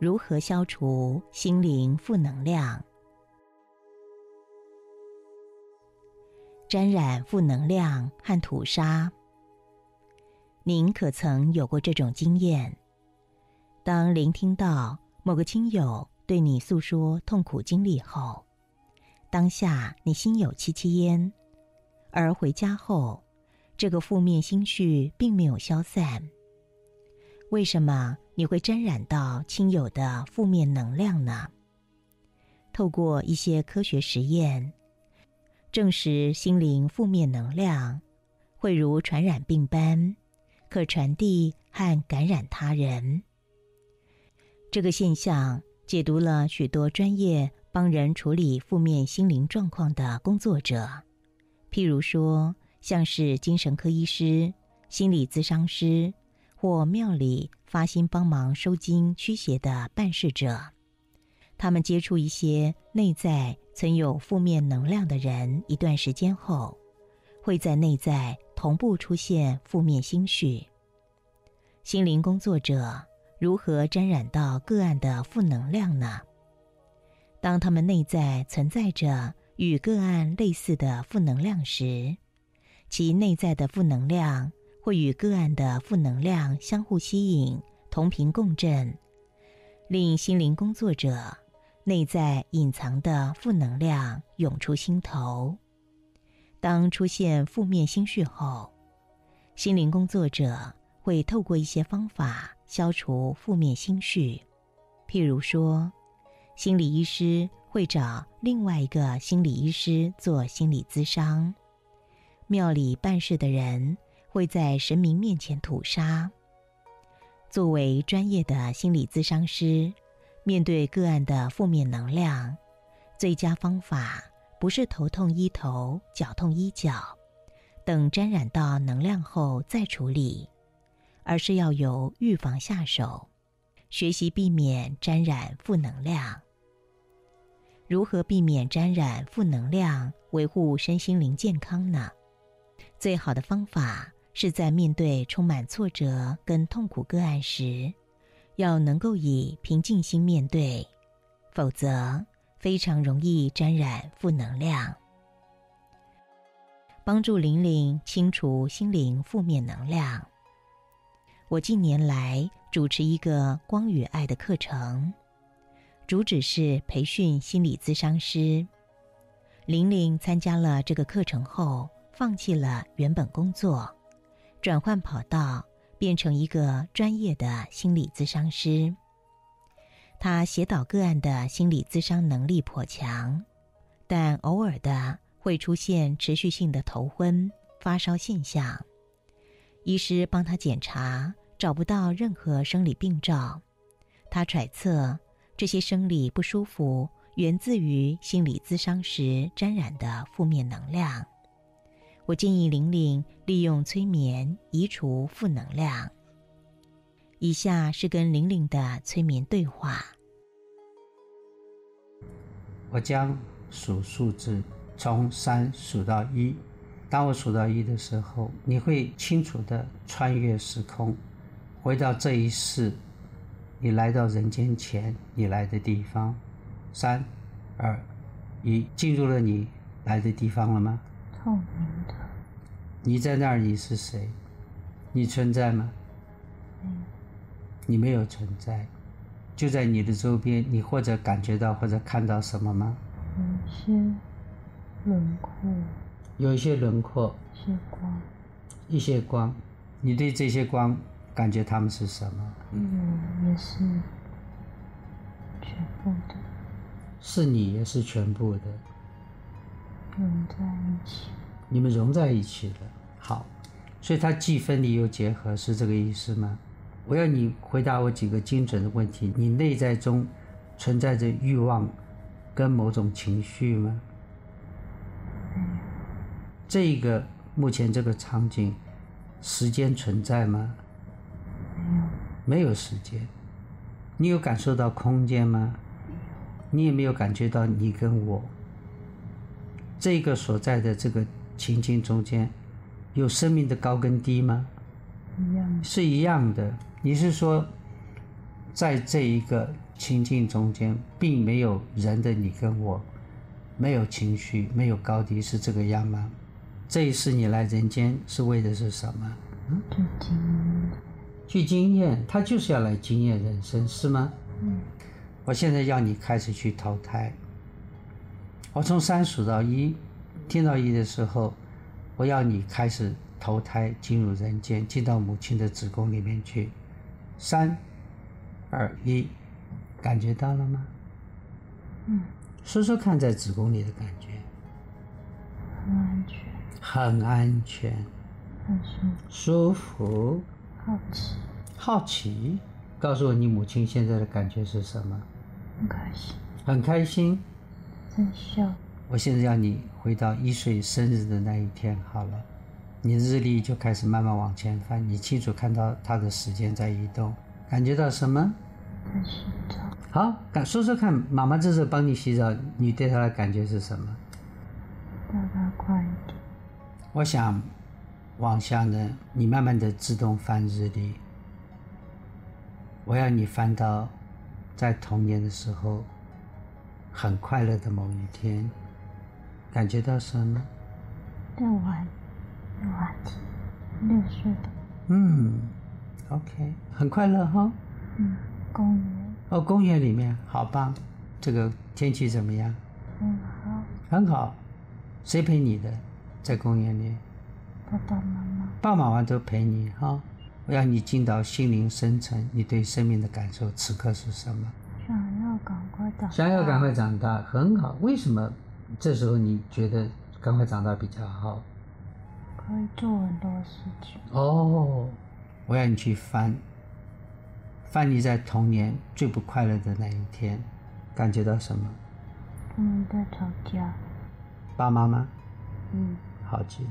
如何消除心灵负能量？沾染负能量和土沙，您可曾有过这种经验？当聆听到某个亲友对你诉说痛苦经历后，当下你心有戚戚焉，而回家后，这个负面心绪并没有消散。为什么？你会沾染到亲友的负面能量呢？透过一些科学实验，证实心灵负面能量会如传染病般，可传递和感染他人。这个现象解读了许多专业帮人处理负面心灵状况的工作者，譬如说，像是精神科医师、心理咨商师。或庙里发心帮忙收经驱邪的办事者，他们接触一些内在存有负面能量的人一段时间后，会在内在同步出现负面心绪。心灵工作者如何沾染到个案的负能量呢？当他们内在存在着与个案类似的负能量时，其内在的负能量。会与个案的负能量相互吸引，同频共振，令心灵工作者内在隐藏的负能量涌出心头。当出现负面心绪后，心灵工作者会透过一些方法消除负面心绪，譬如说，心理医师会找另外一个心理医师做心理咨商，庙里办事的人。会在神明面前吐沙。作为专业的心理咨商师，面对个案的负面能量，最佳方法不是头痛医头、脚痛医脚，等沾染到能量后再处理，而是要由预防下手，学习避免沾染负能量。如何避免沾染负能量，维护身心灵健康呢？最好的方法。是在面对充满挫折跟痛苦个案时，要能够以平静心面对，否则非常容易沾染负能量。帮助玲玲清除心灵负面能量。我近年来主持一个光与爱的课程，主旨是培训心理咨商师。玲玲参加了这个课程后，放弃了原本工作。转换跑道，变成一个专业的心理咨商师。他协导个案的心理咨商能力颇强，但偶尔的会出现持续性的头昏、发烧现象。医师帮他检查，找不到任何生理病灶。他揣测这些生理不舒服源自于心理咨商时沾染的负面能量。我建议玲玲利用催眠移除负能量。以下是跟玲玲的催眠对话。我将数数字，从三数到一。当我数到一的时候，你会清楚的穿越时空，回到这一世，你来到人间前你来的地方。三、二、一，进入了你来的地方了吗？透明的。你在那儿，你是谁？你存在吗？没有你没有存在，就在你的周边，你或者感觉到或者看到什么吗？有些轮廓。有一些轮廓。一些光。一些光，你对这些光感觉它们是什么？嗯，也是全部的。是你，也是全部的。融在一起。你们融在一起了，好，所以它既分离又结合，是这个意思吗？我要你回答我几个精准的问题：你内在中存在着欲望跟某种情绪吗？这个目前这个场景，时间存在吗？没有，没有时间。你有感受到空间吗？你也没有感觉到你跟我这个所在的这个。情境中间有生命的高跟低吗？一样，是一样的。你是说，在这一个情境中间并没有人的你跟我，没有情绪，没有高低，是这个样吗？这一世你来人间是为的是什么？去经验，去经验，他就是要来经验人生，是吗？嗯，我现在要你开始去投胎。我从三数到一，听到一的时候，我要你开始投胎进入人间，进到母亲的子宫里面去。三、二、一，感觉到了吗？嗯，说说看，在子宫里的感觉，很安全，很安全，很舒服，舒服，好奇，好奇。告诉我，你母亲现在的感觉是什么？很开心，很开心。在笑，我现在要你回到一岁生日的那一天，好了，你日历就开始慢慢往前翻，你清楚看到它的时间在移动，感觉到什么？在洗澡，好，感说说看，妈妈这时候帮你洗澡，你对她的感觉是什么？让它快一点，我想往下呢，你慢慢的自动翻日历，我要你翻到在童年的时候很快乐的某一天，感觉到什么？在玩滑梯，六岁的，嗯，OK，很快乐哈。嗯，公园哦，公园里面好棒，这个天气怎么样？很好，很好。谁陪你的？在公园里，爸爸妈妈，爸爸妈妈都陪你哈。我要你进到心灵深层，你对生命的感受此刻是什么？想要赶快长大，想要赶快长大，很好。为什么这时候你觉得赶快长大比较好？可以做很多事情，哦，我要你去翻，翻你在童年最不快乐的那一天，感觉到什么？他们在吵架，爸妈吗？嗯，好极了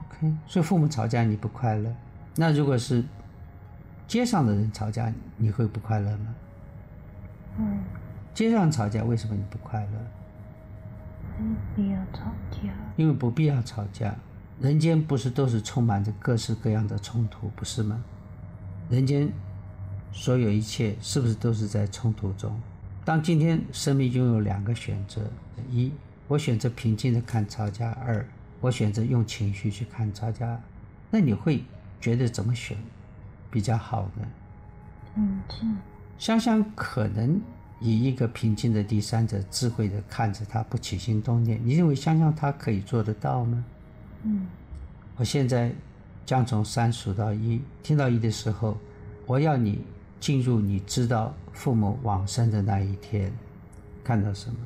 ，OK。所以父母吵架你不快乐，那如果是街上的人吵架，你会不快乐吗？会街上吵架为什么你不快乐？不要吵架，因为不必要吵架。人间不是都是充满着各式各样的冲突，不是吗？人间所有一切是不是都是在冲突中？当今天生命拥有两个选择：一，我选择平静的看吵架；二，我选择用情绪去看吵架。那你会觉得怎么选比较好呢？平静，香香可能以一个平静的第三者，智慧的看着他，不起心动念。你认为香香她可以做得到吗？嗯，我现在将从三数到一，听到一的时候，我要你进入你知道父母往生的那一天，看到什么？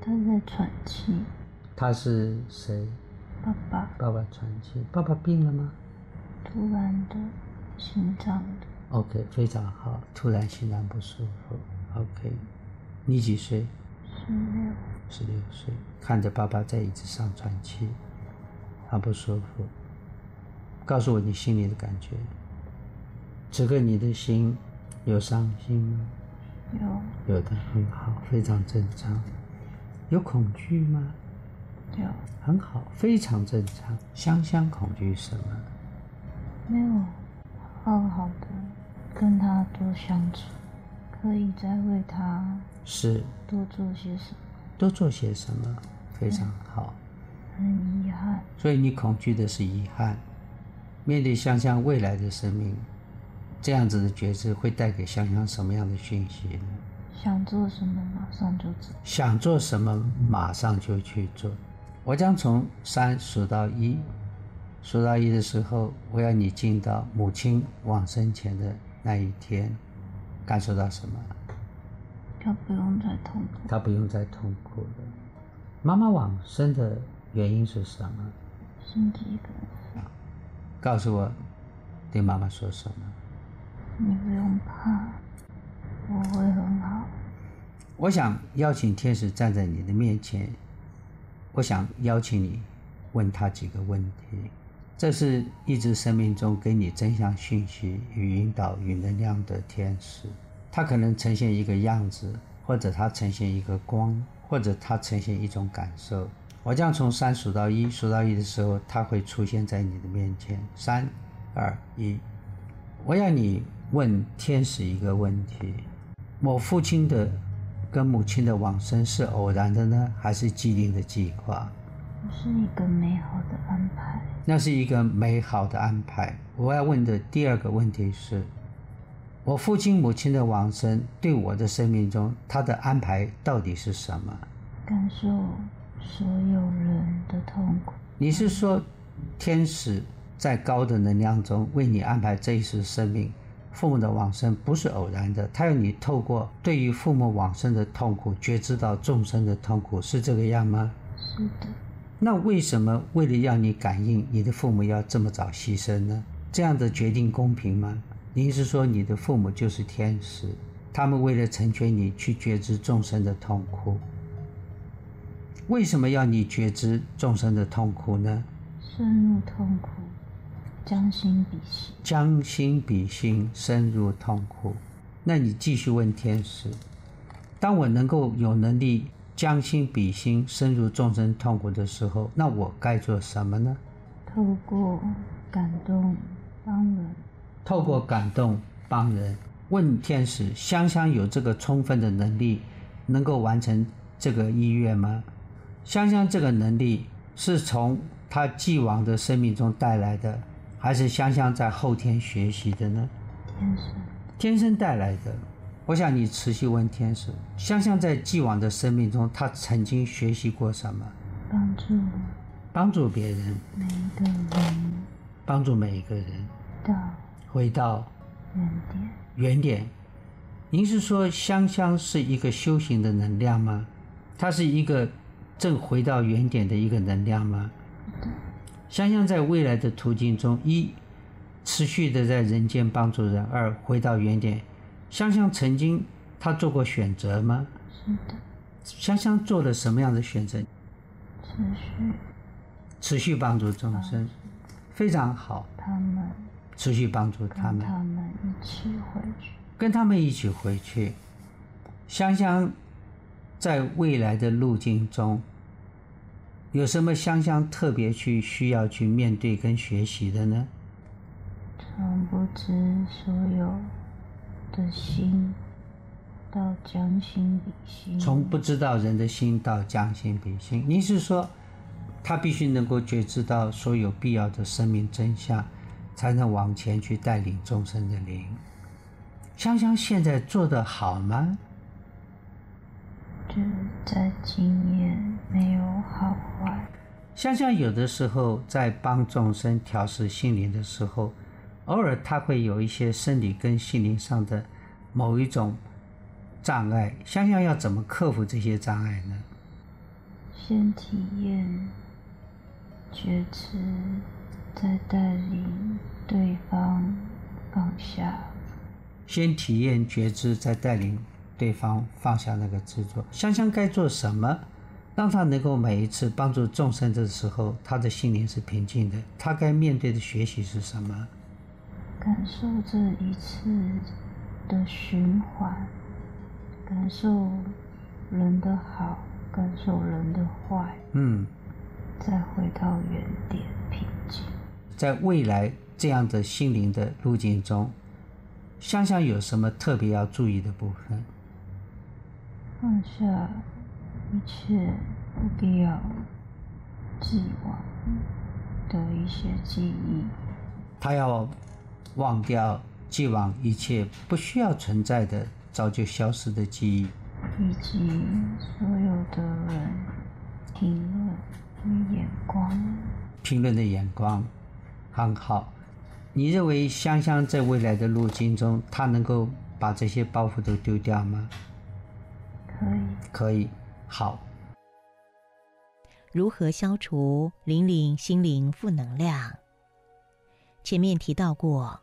他在喘气，他是谁？爸爸爸爸喘气。爸爸病了吗突然的心脏的？OK，非常好。突然心脏不舒服。OK，你几岁？十六，十六岁。看着爸爸在椅子上喘气，很不舒服。告诉我你心里的感觉。此刻你的心有伤心吗？有有的，很好，非常正常。有恐惧吗？有很好，非常正常。香香恐惧什么？没有好好的跟他多相处，可以再为他是多做些什么，多做些什么？非常好。很遗憾，所以你恐惧的是遗憾。面对香香未来的生命，这样子的觉知会带给香香什么样的讯息呢？想做什么马上就做，想做什么，马上就去做。我将从三数到一，数到一的时候，我要你进到母亲往生前的那一天，感受到什么？他不用再痛苦，他不用再痛苦了。妈妈往生的原因是什么？心肌梗告诉我，对妈妈说什么？你不用怕，我会很好。我想邀请天使站在你的面前，我想邀请你问他几个问题。这是一直生命中给你真相讯息与引导与能量的天使，它可能呈现一个样子，或者它呈现一个光，或者它呈现一种感受。我将从三数到一，数到一的时候，它会出现在你的面前。三、二、一，我要你问天使一个问题：我父亲的跟母亲的往生是偶然的呢，还是既定的计划？是一个美好的安排。那是一个美好的安排。我要问的第二个问题是：我父亲、母亲的往生对我的生命中，他的安排到底是什么？感受所有人的痛苦。你是说，天使在高的能量中为你安排这一世生命？父母的往生不是偶然的，他要你透过对于父母往生的痛苦，觉知到众生的痛苦，是这个样吗？是的。那为什么为了要你感应，你的父母要这么早牺牲呢？这样的决定公平吗？您是说你的父母就是天使，他们为了成全你去觉知众生的痛苦？为什么要你觉知众生的痛苦呢？深入痛苦，将心比心。将心比心，深入痛苦。那你继续问天使：当我能够有能力。将心比心，深入众生痛苦的时候，那我该做什么呢？透过感动帮人，透过感动帮人。问天使：香香有这个充分的能力，能够完成这个意愿吗？香香这个能力是从她既往的生命中带来的，还是香香在后天学习的呢？天生，天生带来的。我想你持续问天使：香香在既往的生命中，她曾经学习过什么？帮助，帮助别人，每一个人，帮助每一个人，到回到原点。原点。您是说香香是一个修行的能量吗？它是一个正回到原点的一个能量吗？香香在未来的途径中，一持续的在人间帮助人；二回到原点。香香曾经她做过选择吗？是的。香香做了什么样的选择？持续。持续帮助众生，非常好。他们。持续帮助他们。他们一起回去。跟他们一起回去。香香在未来的路径中，有什么香香特别去需要去面对跟学习的呢？从不知所有。的心到将心比心，从不知道人的心到将心比心。你是说，他必须能够觉知到所有必要的生命真相，才能往前去带领众生的灵。香香现在做得好吗？就在经验没有好坏。香香有的时候在帮众生调试心灵的时候。偶尔他会有一些生理跟心灵上的某一种障碍，香香要怎么克服这些障碍呢？先体验觉知，再带领对方放下。先体验觉知，再带领对方放下那个执着。香香该做什么，让他能够每一次帮助众生的时候，他的心灵是平静的？他该面对的学习是什么？感受这一次的循环，感受人的好，感受人的坏，嗯，再回到原点平静。在未来这样的心灵的路径中，香香有什么特别要注意的部分？放下一切不必要既往的一些记忆。他要。忘掉既往一切不需要存在的、早就消失的记忆，以及所有的人评论的眼光。评论的眼光很好。你认为香香在未来的路径中，她能够把这些包袱都丢掉吗？可以。可以。好。如何消除玲玲心灵负能量？前面提到过。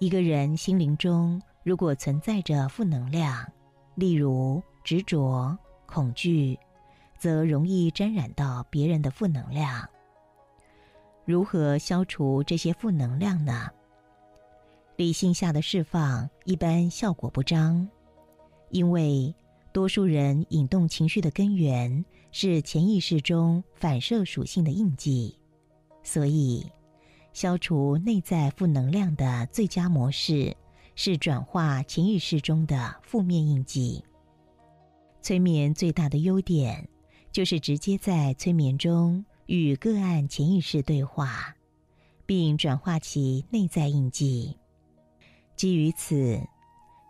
一个人心灵中如果存在着负能量，例如执着、恐惧，则容易沾染到别人的负能量。如何消除这些负能量呢？理性下的释放一般效果不彰，因为多数人引动情绪的根源是潜意识中反射属性的印记，所以。消除内在负能量的最佳模式是转化潜意识中的负面印记。催眠最大的优点，就是直接在催眠中与个案潜意识对话，并转化其内在印记。基于此，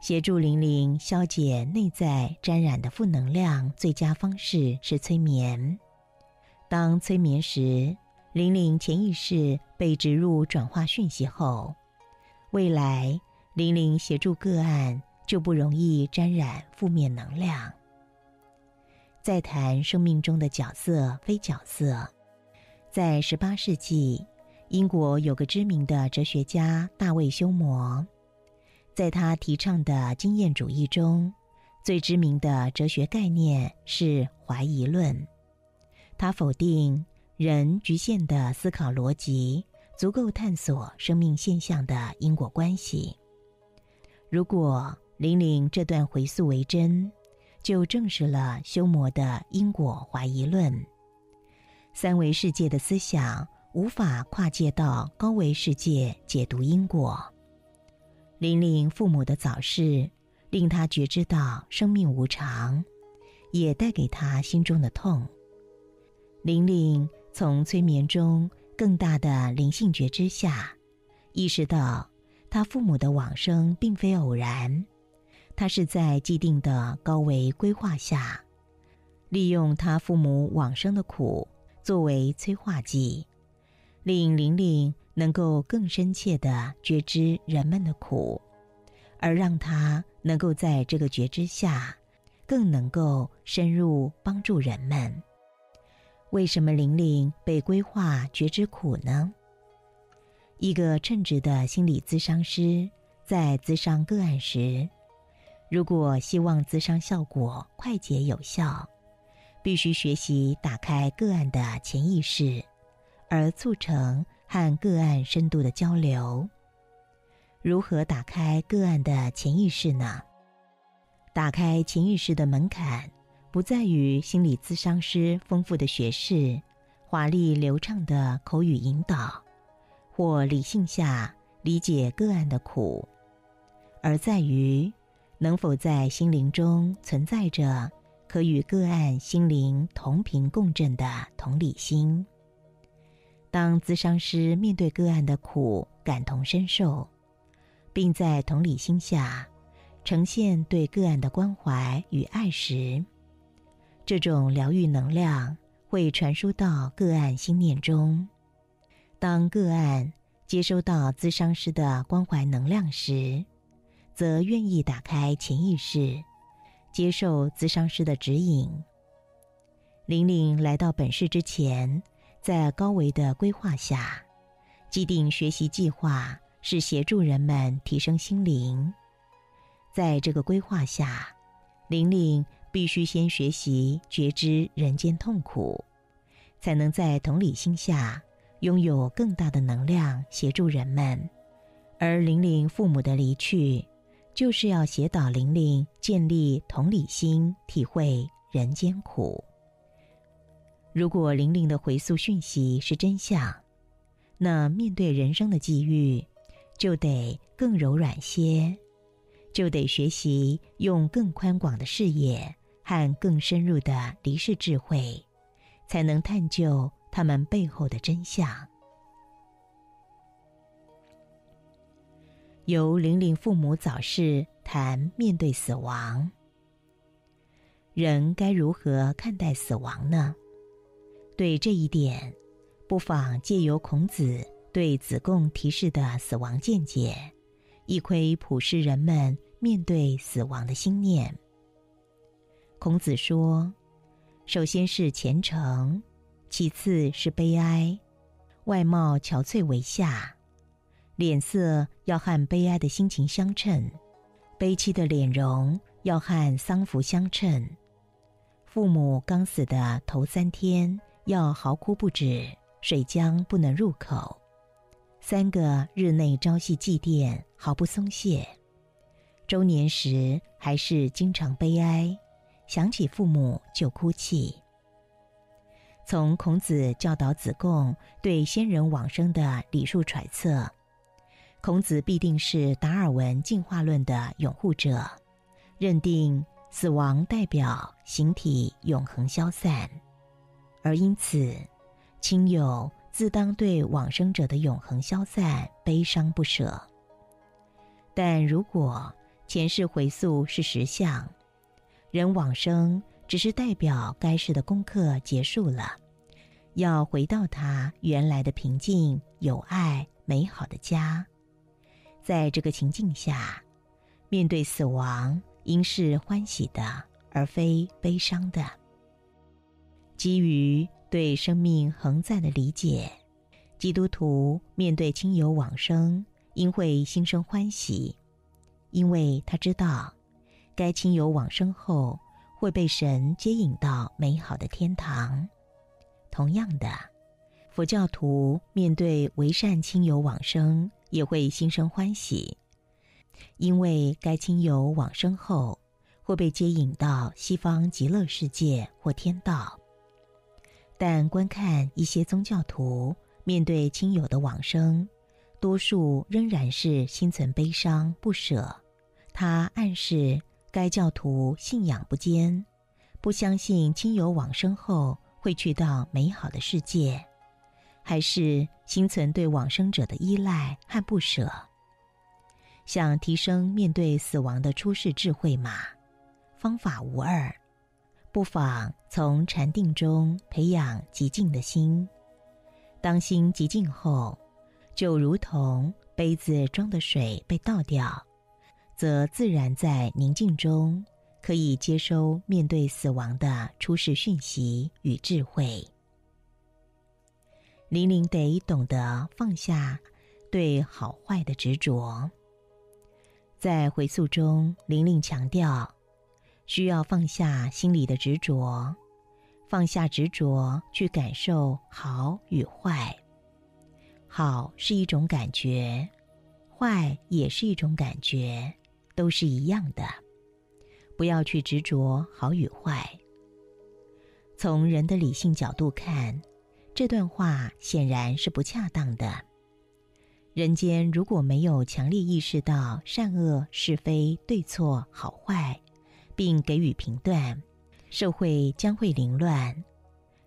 协助玲玲消解内在沾染的负能量，最佳方式是催眠。当催眠时，玲玲潜意识被植入转化讯息后，未来玲玲协助个案就不容易沾染负面能量。再谈生命中的角色非角色，在十八世纪，英国有个知名的哲学家大卫休谟，在他提倡的经验主义中，最知名的哲学概念是怀疑论。他否定人局限的思考逻辑足够探索生命现象的因果关系。如果玲玲这段回溯为真。就证实了修魔的因果怀疑论。三维世界的思想无法跨界到高维世界解读因果。玲玲父母的早逝令他觉知到生命无常，也带给他心中的痛。玲玲从催眠中更大的灵性觉知下，意识到他父母的往生并非偶然。他是在既定的高维规划下，利用他父母往生的苦作为催化剂，令玲玲能够更深切的觉知人们的苦，而让他能够在这个觉知下，更能够深入帮助人们。为什么玲玲被规划觉知苦呢？一个称职的心理咨商师在咨商个案时。如果希望咨商效果快捷有效，必须学习打开个案的潜意识，而促成和个案深度的交流。如何打开个案的潜意识呢？打开潜意识的门槛，不在于心理咨商师丰富的学识、华丽流畅的口语引导，或理性下理解个案的苦，而在于。能否在心灵中存在着可与个案心灵同频共振的同理心？当咨商师面对个案的苦，感同身受，并在同理心下呈现对个案的关怀与爱时，这种疗愈能量会传输到个案心念中。当个案接收到咨商师的关怀能量时，则愿意打开潜意识，接受咨商师的指引。玲玲来到本市之前，在高维的规划下，既定学习计划是协助人们提升心灵。在这个规划下，玲玲必须先学习觉知人间痛苦，才能在同理心下拥有更大的能量协助人们。而玲玲父母的离去。就是要协导玲玲建立同理心，体会人间苦。如果玲玲的回溯讯息是真相，那面对人生的际遇，就得更柔软些，就得学习用更宽广的视野和更深入的离世智慧，才能探究他们背后的真相。由玲玲父母早逝谈面对死亡，人该如何看待死亡呢？对这一点，不妨借由孔子对子贡提示的死亡见解，一窥普世人们面对死亡的心念。孔子说：“首先是虔诚，其次是悲哀，外貌憔悴为下。”脸色要和悲哀的心情相称，悲戚的脸容要和丧服相称。父母刚死的头三天要嚎哭不止，水浆不能入口。三个日内朝夕祭奠，毫不松懈。周年时还是经常悲哀，想起父母就哭泣。从孔子教导子贡对先人往生的礼数揣测。孔子必定是达尔文进化论的拥护者，认定死亡代表形体永恒消散，而因此，亲友自当对往生者的永恒消散悲伤不舍。但如果前世回溯是实相，人往生只是代表该世的功课结束了，要回到他原来的平静、有爱、美好的家。在这个情境下，面对死亡，应是欢喜的，而非悲伤的。基于对生命恒在的理解，基督徒面对亲友往生，应会心生欢喜，因为他知道，该亲友往生后会被神接引到美好的天堂。同样的，佛教徒面对为善亲友往生。也会心生欢喜，因为该亲友往生后会被接引到西方极乐世界或天道。但观看一些宗教徒面对亲友的往生，多数仍然是心存悲伤不舍。他暗示该教徒信仰不坚，不相信亲友往生后会去到美好的世界。还是心存对往生者的依赖和不舍，想提升面对死亡的出世智慧吗？方法无二，不妨从禅定中培养极静的心。当心极静后，就如同杯子装的水被倒掉，则自然在宁静中可以接收面对死亡的出世讯息与智慧。玲玲得懂得放下对好坏的执着。在回溯中，玲玲强调，需要放下心里的执着，放下执着去感受好与坏。好是一种感觉，坏也是一种感觉，都是一样的。不要去执着好与坏。从人的理性角度看。这段话显然是不恰当的。人间如果没有强烈意识到善恶是非对错好坏，并给予评断，社会将会凌乱，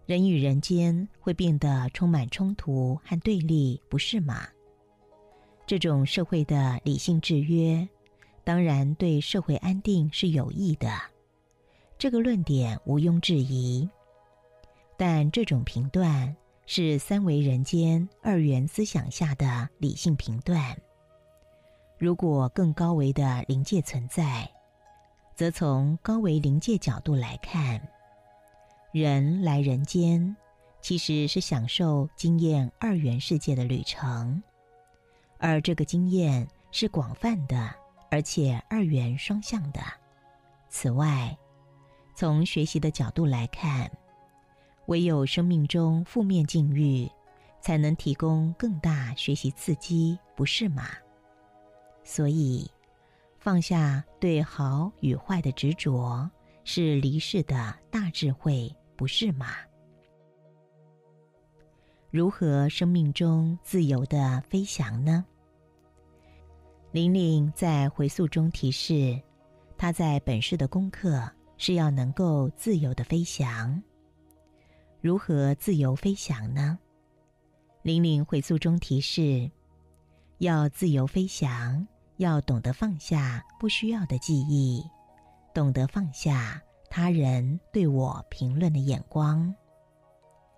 人与人间会变得充满冲突和对立，不是吗？这种社会的理性制约，当然对社会安定是有益的，这个论点毋庸置疑。但这种评断是三维人间二元思想下的理性评断。如果更高维的灵界存在，则从高维灵界角度来看，人来人间其实是享受经验二元世界的旅程，而这个经验是广泛的，而且二元双向的。此外，从学习的角度来看。唯有生命中负面境遇，才能提供更大学习刺激，不是吗？所以，放下对好与坏的执着，是离世的大智慧，不是吗？如何生命中自由的飞翔呢？玲玲在回溯中提示，她在本世的功课是要能够自由的飞翔。如何自由飞翔呢？玲玲回溯中提示：要自由飞翔，要懂得放下不需要的记忆，懂得放下他人对我评论的眼光。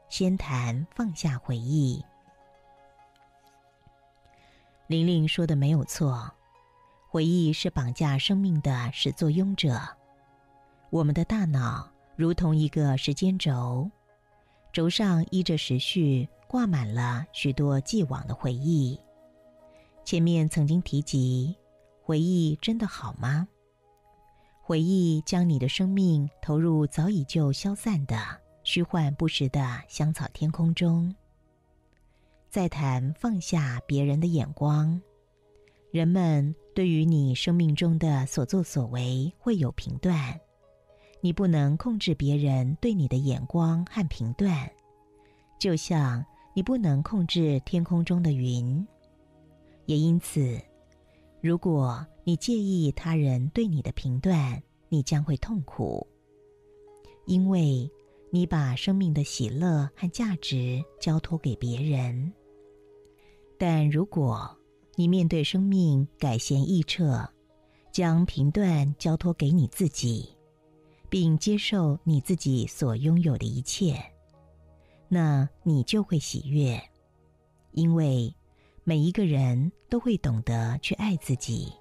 先谈放下回忆。玲玲说的没有错，回忆是绑架生命的始作俑者。我们的大脑如同一个时间轴。轴上依着时序挂满了许多既往的回忆。前面曾经提及，回忆真的好吗？回忆将你的生命投入早已就消散的虚幻不实的香草天空中。再谈放下别人的眼光，人们对于你生命中的所作所为会有评断。你不能控制别人对你的眼光和评断，就像你不能控制天空中的云。也因此，如果你介意他人对你的评断，你将会痛苦，因为你把生命的喜乐和价值交托给别人。但如果你面对生命改弦易辙，将评断交托给你自己，并接受你自己所拥有的一切，那你就会喜悦，因为每一个人都会懂得去爱自己。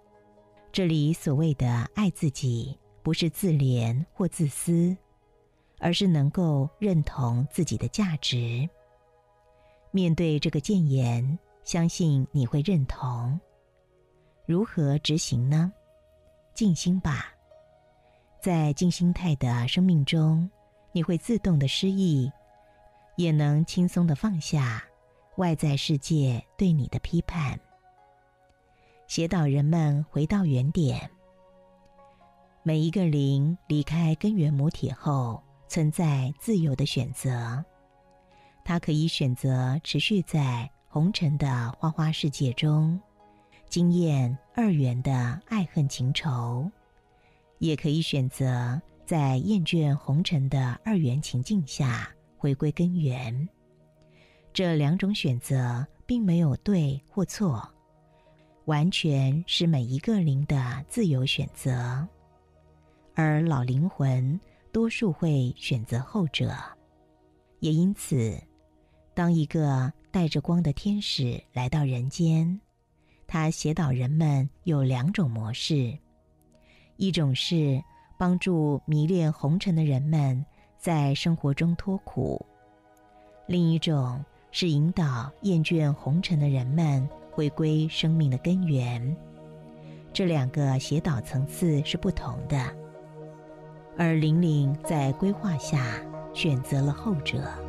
这里所谓的爱自己，不是自怜或自私，而是能够认同自己的价值。面对这个谏言，相信你会认同。如何执行呢？静心吧，在静心态的生命中，你会自动的失忆，也能轻松的放下外在世界对你的批判，写导人们回到原点。每一个灵离开根源母体后，存在自由的选择，它可以选择持续在红尘的花花世界中。惊艳二元的爱恨情仇，也可以选择在厌倦红尘的二元情境下回归根源。这两种选择并没有对或错，完全是每一个灵的自由选择。而老灵魂多数会选择后者，也因此，当一个带着光的天使来到人间。他写导人们有两种模式，一种是帮助迷恋红尘的人们在生活中脱苦，另一种是引导厌倦红尘的人们回归生命的根源。这两个写导层次是不同的，而玲玲在规划下选择了后者。